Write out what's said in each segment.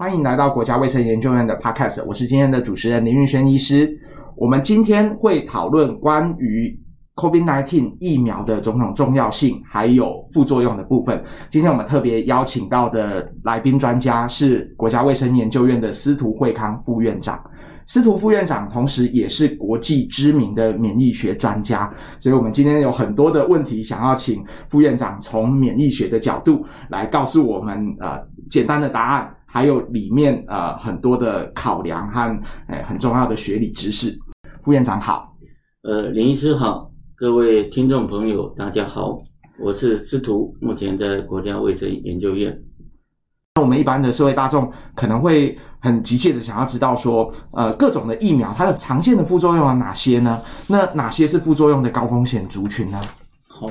欢迎来到国家卫生研究院的 Podcast，我是今天的主持人林玉轩医师。我们今天会讨论关于 COVID-19 疫苗的种种重要性，还有副作用的部分。今天我们特别邀请到的来宾专家是国家卫生研究院的司徒惠康副院长。司徒副院长同时也是国际知名的免疫学专家，所以我们今天有很多的问题想要请副院长从免疫学的角度来告诉我们，呃，简单的答案。还有里面呃很多的考量和诶、呃、很重要的学理知识。副院长好，呃林医师好，各位听众朋友大家好，我是司徒，目前在国家卫生研究院。那我们一般的社会大众可能会很急切的想要知道说，呃各种的疫苗它的常见的副作用有哪些呢？那哪些是副作用的高风险族群呢？好，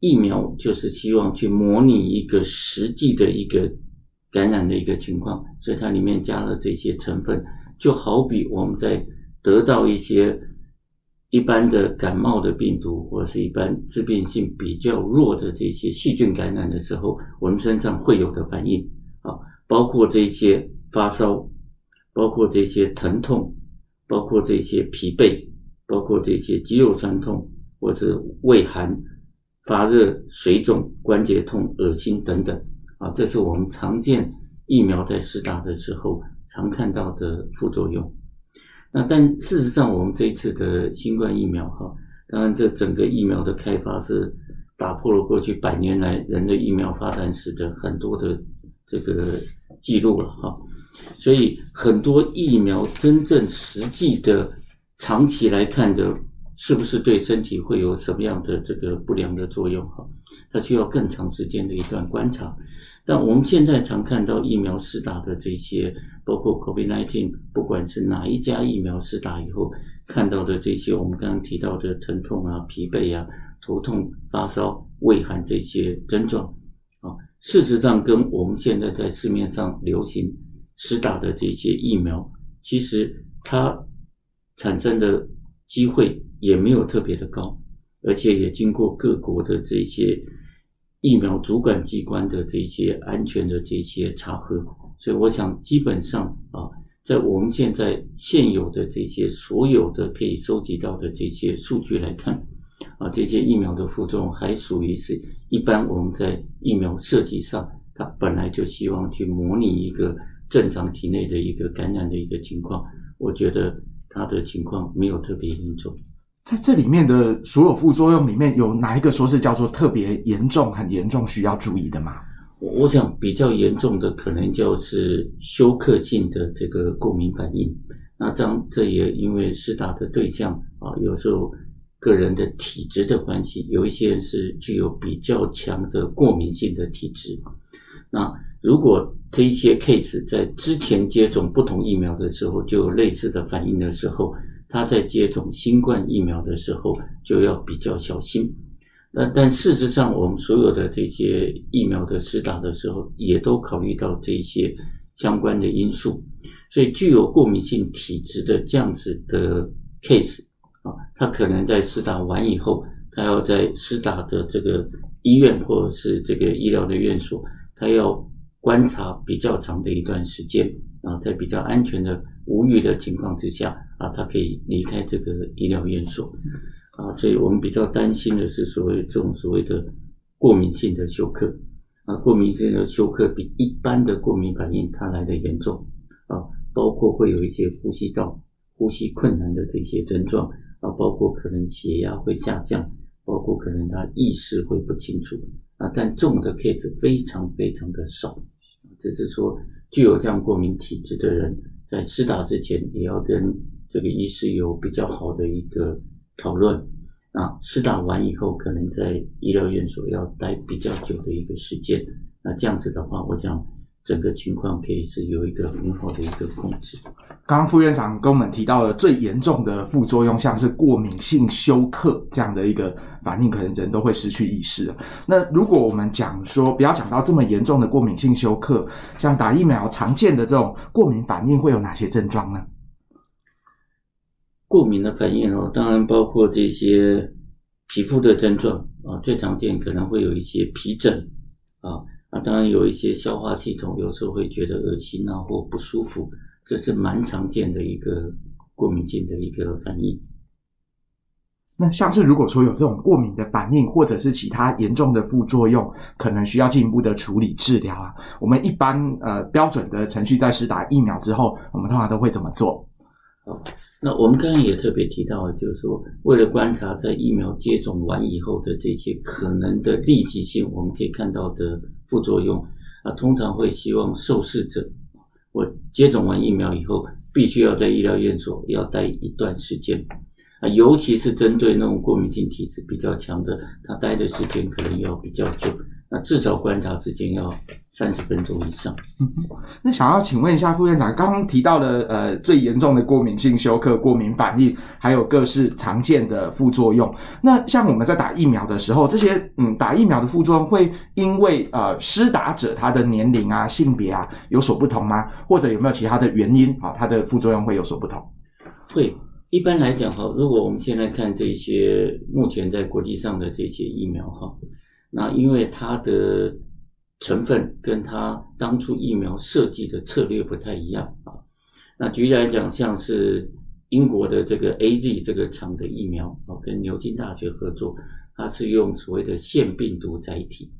疫苗就是希望去模拟一个实际的一个。感染的一个情况，所以它里面加了这些成分，就好比我们在得到一些一般的感冒的病毒，或者是一般致病性比较弱的这些细菌感染的时候，我们身上会有的反应啊，包括这些发烧，包括这些疼痛，包括这些疲惫，包括这些肌肉酸痛，或者畏寒、发热、水肿、关节痛、恶心等等。啊，这是我们常见疫苗在施打的时候常看到的副作用。那但事实上，我们这一次的新冠疫苗，哈，当然这整个疫苗的开发是打破了过去百年来人类疫苗发展史的很多的这个记录了，哈。所以很多疫苗真正实际的长期来看的，是不是对身体会有什么样的这个不良的作用，哈，它需要更长时间的一段观察。但我们现在常看到疫苗施打的这些，包括 COVID-19，不管是哪一家疫苗施打以后看到的这些，我们刚刚提到的疼痛啊、疲惫啊、头痛、发烧、畏寒这些症状啊，事实上跟我们现在在市面上流行施打的这些疫苗，其实它产生的机会也没有特别的高，而且也经过各国的这些。疫苗主管机关的这些安全的这些查核，所以我想基本上啊，在我们现在现有的这些所有的可以收集到的这些数据来看，啊，这些疫苗的副作用还属于是一般我们在疫苗设计上，它本来就希望去模拟一个正常体内的一个感染的一个情况，我觉得它的情况没有特别严重。在这里面的所有副作用里面，有哪一个说是叫做特别严重、很严重需要注意的吗？我想比较严重的可能就是休克性的这个过敏反应。那这样这也因为施打的对象啊，有时候个人的体质的关系，有一些人是具有比较强的过敏性的体质。那如果这一些 case 在之前接种不同疫苗的时候就有类似的反应的时候，他在接种新冠疫苗的时候就要比较小心。那但事实上，我们所有的这些疫苗的施打的时候，也都考虑到这些相关的因素。所以，具有过敏性体质的这样子的 case 啊，他可能在施打完以后，他要在施打的这个医院或者是这个医疗的院所，他要观察比较长的一段时间啊，在比较安全的无虞的情况之下。啊，他可以离开这个医疗院所，啊，所以我们比较担心的是所谓这种所谓的过敏性的休克，啊，过敏性的休克比一般的过敏反应它来的严重，啊，包括会有一些呼吸道呼吸困难的这些症状，啊，包括可能血压会下降，包括可能他意识会不清楚，啊，但重的 case 非常非常的少，只是说具有这样过敏体质的人在施打之前也要跟。这个医师有比较好的一个讨论那，施打完以后，可能在医疗院所要待比较久的一个时间。那这样子的话，我想整个情况可以是有一个很好的一个控制。刚刚副院长跟我们提到了最严重的副作用，像是过敏性休克这样的一个反应，可能人都会失去意识。那如果我们讲说不要讲到这么严重的过敏性休克，像打疫苗常见的这种过敏反应，会有哪些症状呢？过敏的反应哦，当然包括这些皮肤的症状啊，最常见可能会有一些皮疹啊，啊，当然有一些消化系统有时候会觉得恶心啊或不舒服，这是蛮常见的一个过敏性的一个反应。那像是如果说有这种过敏的反应，或者是其他严重的副作用，可能需要进一步的处理治疗啊。我们一般呃标准的程序，在施打疫苗之后，我们通常都会怎么做？好，那我们刚刚也特别提到，就是说为了观察在疫苗接种完以后的这些可能的立即性，我们可以看到的副作用啊，通常会希望受试者，我接种完疫苗以后，必须要在医疗院所要待一段时间。啊，尤其是针对那种过敏性体质比较强的，他待的时间可能要比较久，那至少观察时间要三十分钟以上。嗯，那想要请问一下副院长，刚刚提到的呃最严重的过敏性休克、过敏反应，还有各式常见的副作用。那像我们在打疫苗的时候，这些嗯打疫苗的副作用会因为呃施打者他的年龄啊、性别啊有所不同吗？或者有没有其他的原因啊？它的副作用会有所不同？会。一般来讲哈，如果我们现在看这些目前在国际上的这些疫苗哈，那因为它的成分跟它当初疫苗设计的策略不太一样啊。那举例来讲，像是英国的这个 AZ 这个厂的疫苗啊，跟牛津大学合作，它是用所谓的腺病毒载体。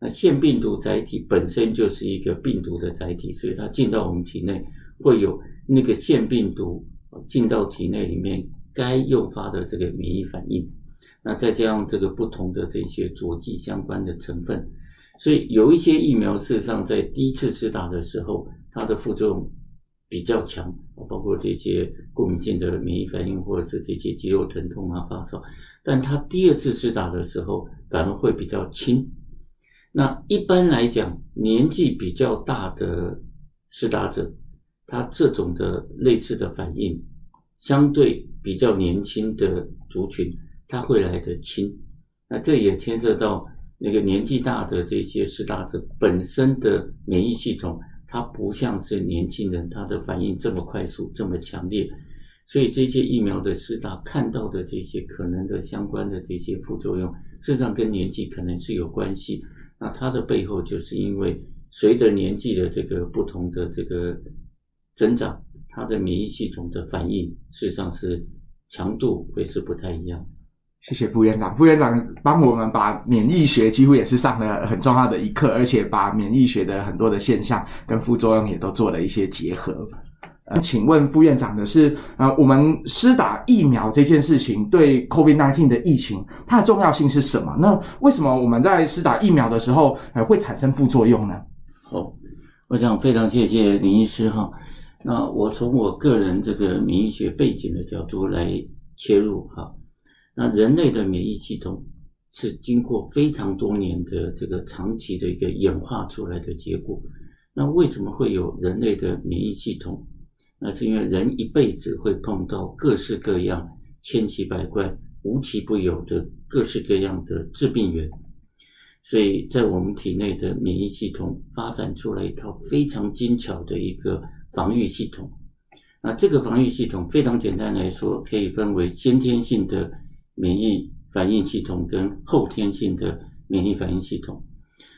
那腺病毒载体本身就是一个病毒的载体，所以它进到我们体内会有那个腺病毒。进到体内里面该诱发的这个免疫反应，那再加上这个不同的这些佐剂相关的成分，所以有一些疫苗事实上在第一次施打的时候，它的副作用比较强，包括这些过敏性的免疫反应或者是这些肌肉疼痛啊、发烧，但它第二次施打的时候反而会比较轻。那一般来讲，年纪比较大的施打者。他这种的类似的反应，相对比较年轻的族群，它会来得轻。那这也牵涉到那个年纪大的这些施打者本身的免疫系统，它不像是年轻人，它的反应这么快速、这么强烈。所以这些疫苗的施打看到的这些可能的相关的这些副作用，事实上跟年纪可能是有关系。那它的背后就是因为随着年纪的这个不同的这个。增长，它的免疫系统的反应，事实上是强度会是不太一样。谢谢副院长，副院长帮我们把免疫学几乎也是上了很重要的一课，而且把免疫学的很多的现象跟副作用也都做了一些结合。呃，请问副院长的是，呃，我们施打疫苗这件事情对 COVID-19 的疫情，它的重要性是什么？那为什么我们在施打疫苗的时候，呃，会产生副作用呢？好，我想非常谢谢林医师哈。那我从我个人这个免疫学背景的角度来切入哈，那人类的免疫系统是经过非常多年的这个长期的一个演化出来的结果。那为什么会有人类的免疫系统？那是因为人一辈子会碰到各式各样、千奇百怪、无奇不有的各式各样的致病源，所以在我们体内的免疫系统发展出来一套非常精巧的一个。防御系统，那这个防御系统非常简单来说，可以分为先天性的免疫反应系统跟后天性的免疫反应系统。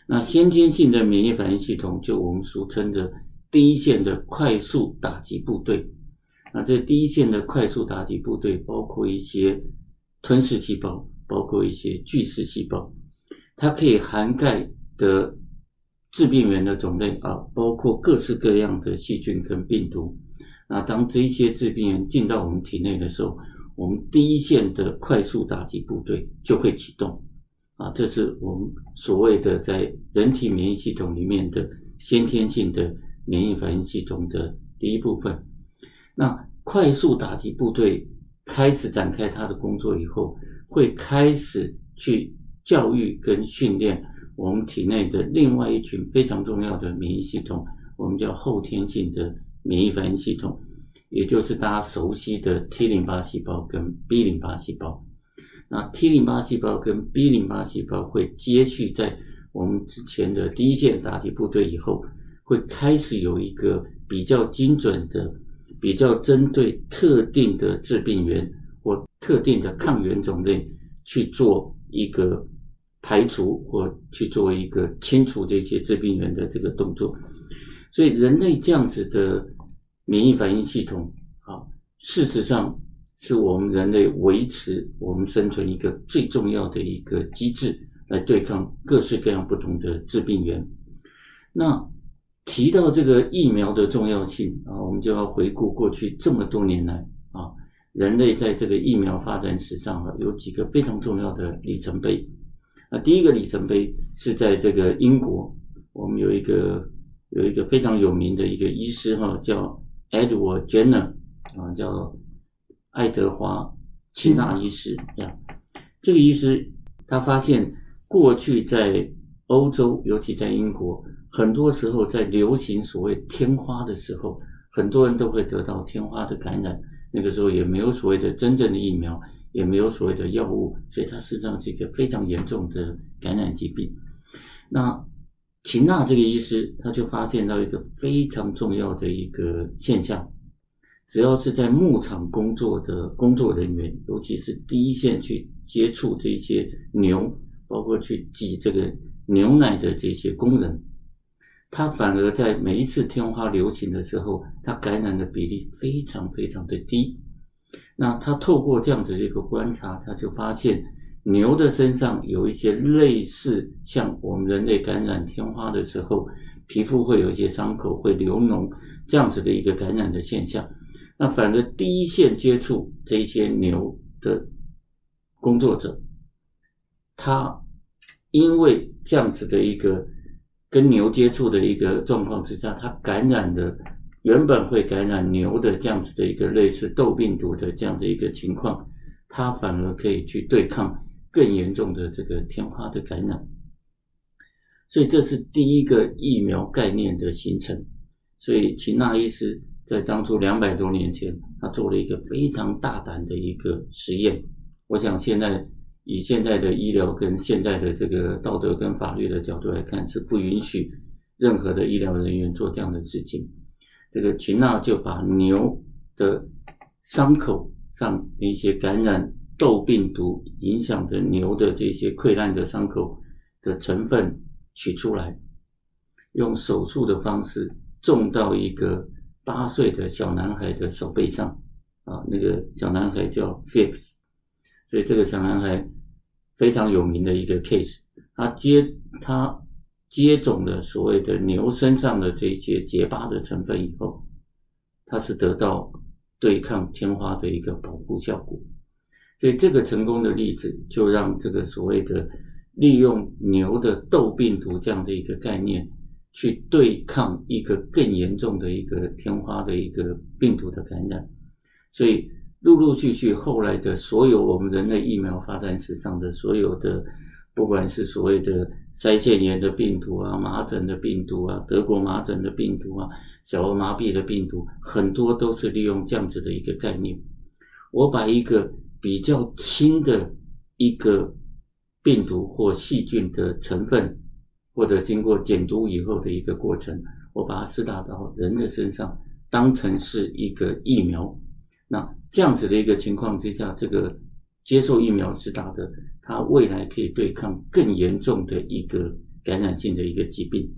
那先天性的免疫反应系统，就我们俗称的第一线的快速打击部队。那这第一线的快速打击部队，包括一些吞噬细胞，包括一些巨噬细胞，它可以涵盖的。致病源的种类啊，包括各式各样的细菌跟病毒。那当这些致病源进到我们体内的时候，我们第一线的快速打击部队就会启动。啊，这是我们所谓的在人体免疫系统里面的先天性的免疫反应系统的第一部分。那快速打击部队开始展开它的工作以后，会开始去教育跟训练。我们体内的另外一群非常重要的免疫系统，我们叫后天性的免疫反应系统，也就是大家熟悉的 T 淋巴细胞跟 B 淋巴细胞。那 T 淋巴细胞跟 B 淋巴细胞会接续在我们之前的第一线打击部队以后，会开始有一个比较精准的、比较针对特定的致病源或特定的抗原种类去做一个。排除或去做一个清除这些致病源的这个动作。所以人类这样子的免疫反应系统，啊，事实上是我们人类维持我们生存一个最重要的一个机制，来对抗各式各样不同的致病源。那提到这个疫苗的重要性啊，我们就要回顾过去这么多年来啊，人类在这个疫苗发展史上啊，有几个非常重要的里程碑。啊，第一个里程碑是在这个英国，我们有一个有一个非常有名的一个医师哈，叫 Edward Jenner 啊，叫爱德华齐纳医师呀。这个医师他发现，过去在欧洲，尤其在英国，很多时候在流行所谓天花的时候，很多人都会得到天花的感染。那个时候也没有所谓的真正的疫苗。也没有所谓的药物，所以它实际上是一个非常严重的感染疾病。那秦娜这个医师他就发现到一个非常重要的一个现象：只要是在牧场工作的工作人员，尤其是第一线去接触这些牛，包括去挤这个牛奶的这些工人，他反而在每一次天花流行的时候，他感染的比例非常非常的低。那他透过这样子的一个观察，他就发现牛的身上有一些类似像我们人类感染天花的时候，皮肤会有一些伤口会流脓这样子的一个感染的现象。那反而第一线接触这些牛的工作者，他因为这样子的一个跟牛接触的一个状况之下，他感染的。原本会感染牛的这样子的一个类似痘病毒的这样的一个情况，他反而可以去对抗更严重的这个天花的感染。所以这是第一个疫苗概念的形成。所以秦纳医师在当初两百多年前，他做了一个非常大胆的一个实验。我想现在以现在的医疗跟现在的这个道德跟法律的角度来看，是不允许任何的医疗人员做这样的事情。这个秦纳就把牛的伤口上的一些感染痘病毒影响的牛的这些溃烂的伤口的成分取出来，用手术的方式种到一个八岁的小男孩的手背上，啊，那个小男孩叫 Fix，所以这个小男孩非常有名的一个 case，他接他。接种了所谓的牛身上的这些结疤的成分以后，它是得到对抗天花的一个保护效果。所以这个成功的例子，就让这个所谓的利用牛的痘病毒这样的一个概念，去对抗一个更严重的一个天花的一个病毒的感染。所以陆陆续续后来的所有我们人类疫苗发展史上的所有的。不管是所谓的腮腺炎的病毒啊、麻疹的病毒啊、德国麻疹的病毒啊、小儿麻痹的病毒，很多都是利用这样子的一个概念。我把一个比较轻的一个病毒或细菌的成分，或者经过减毒以后的一个过程，我把它施打到人的身上，当成是一个疫苗。那这样子的一个情况之下，这个。接受疫苗施打的，他未来可以对抗更严重的一个感染性的一个疾病，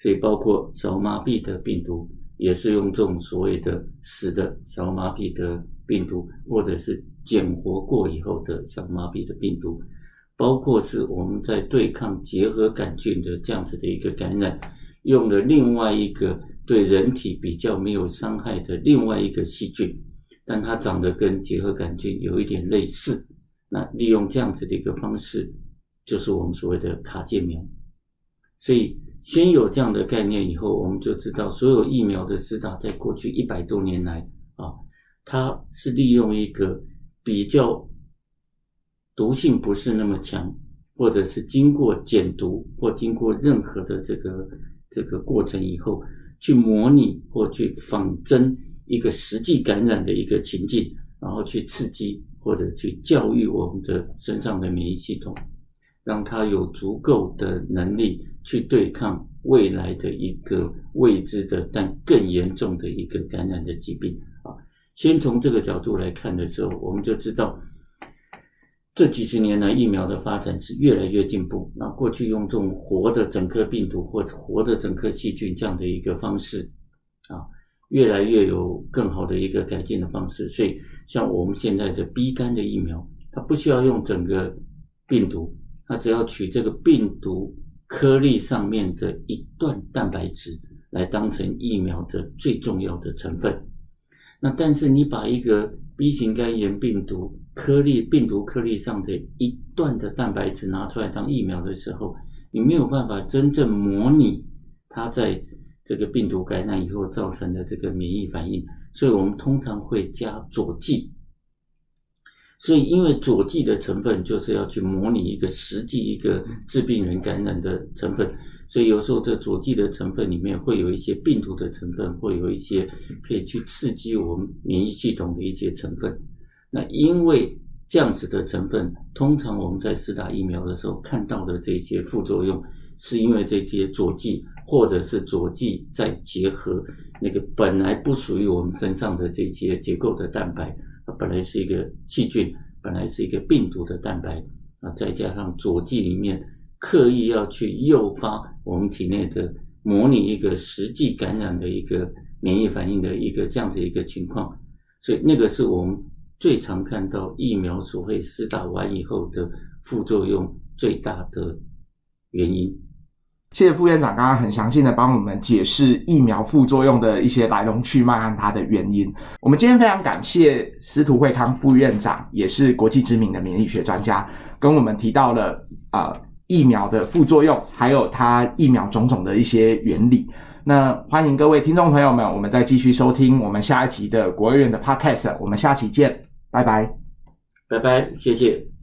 所以包括小儿麻痹的病毒，也是用这种所谓的死的小儿麻痹的病毒，或者是减活过以后的小儿麻痹的病毒，包括是我们在对抗结核杆菌的这样子的一个感染，用了另外一个对人体比较没有伤害的另外一个细菌。但它长得跟结核杆菌有一点类似，那利用这样子的一个方式，就是我们所谓的卡介苗。所以先有这样的概念以后，我们就知道所有疫苗的施打，在过去一百多年来啊，它是利用一个比较毒性不是那么强，或者是经过减毒或经过任何的这个这个过程以后，去模拟或去仿真。一个实际感染的一个情境，然后去刺激或者去教育我们的身上的免疫系统，让它有足够的能力去对抗未来的一个未知的但更严重的一个感染的疾病啊。先从这个角度来看的时候，我们就知道，这几十年来疫苗的发展是越来越进步。那过去用这种活的整颗病毒或者活的整颗细菌这样的一个方式啊，越来越有更好的一个改进的方式。所以像我们现在的 B 肝的疫苗，它不需要用整个病毒，它只要取这个病毒颗粒上面的一段蛋白质来当成疫苗的最重要的成分。那但是你把一个 B 型肝炎病毒颗粒、病毒颗粒上的一段的蛋白质拿出来当疫苗的时候，你没有办法真正模拟它在这个病毒感染以后造成的这个免疫反应，所以我们通常会加佐剂。所以因为佐剂的成分就是要去模拟一个实际一个致病人感染的成分。所以有时候这佐剂的成分里面会有一些病毒的成分，会有一些可以去刺激我们免疫系统的一些成分。那因为这样子的成分，通常我们在施打疫苗的时候看到的这些副作用，是因为这些佐剂或者是佐剂再结合那个本来不属于我们身上的这些结构的蛋白，它本来是一个细菌，本来是一个病毒的蛋白啊，再加上佐剂里面。刻意要去诱发我们体内的模拟一个实际感染的一个免疫反应的一个这样的一个情况，所以那个是我们最常看到疫苗所会施打完以后的副作用最大的原因。谢谢副院长刚刚很详细的帮我们解释疫苗副作用的一些来龙去脉和它的原因。我们今天非常感谢司徒惠康副院长，也是国际知名的免疫学专家，跟我们提到了啊。疫苗的副作用，还有它疫苗种种的一些原理。那欢迎各位听众朋友们，我们再继续收听我们下一集的国卫院的 Podcast。我们下期见，拜拜，拜拜，谢谢。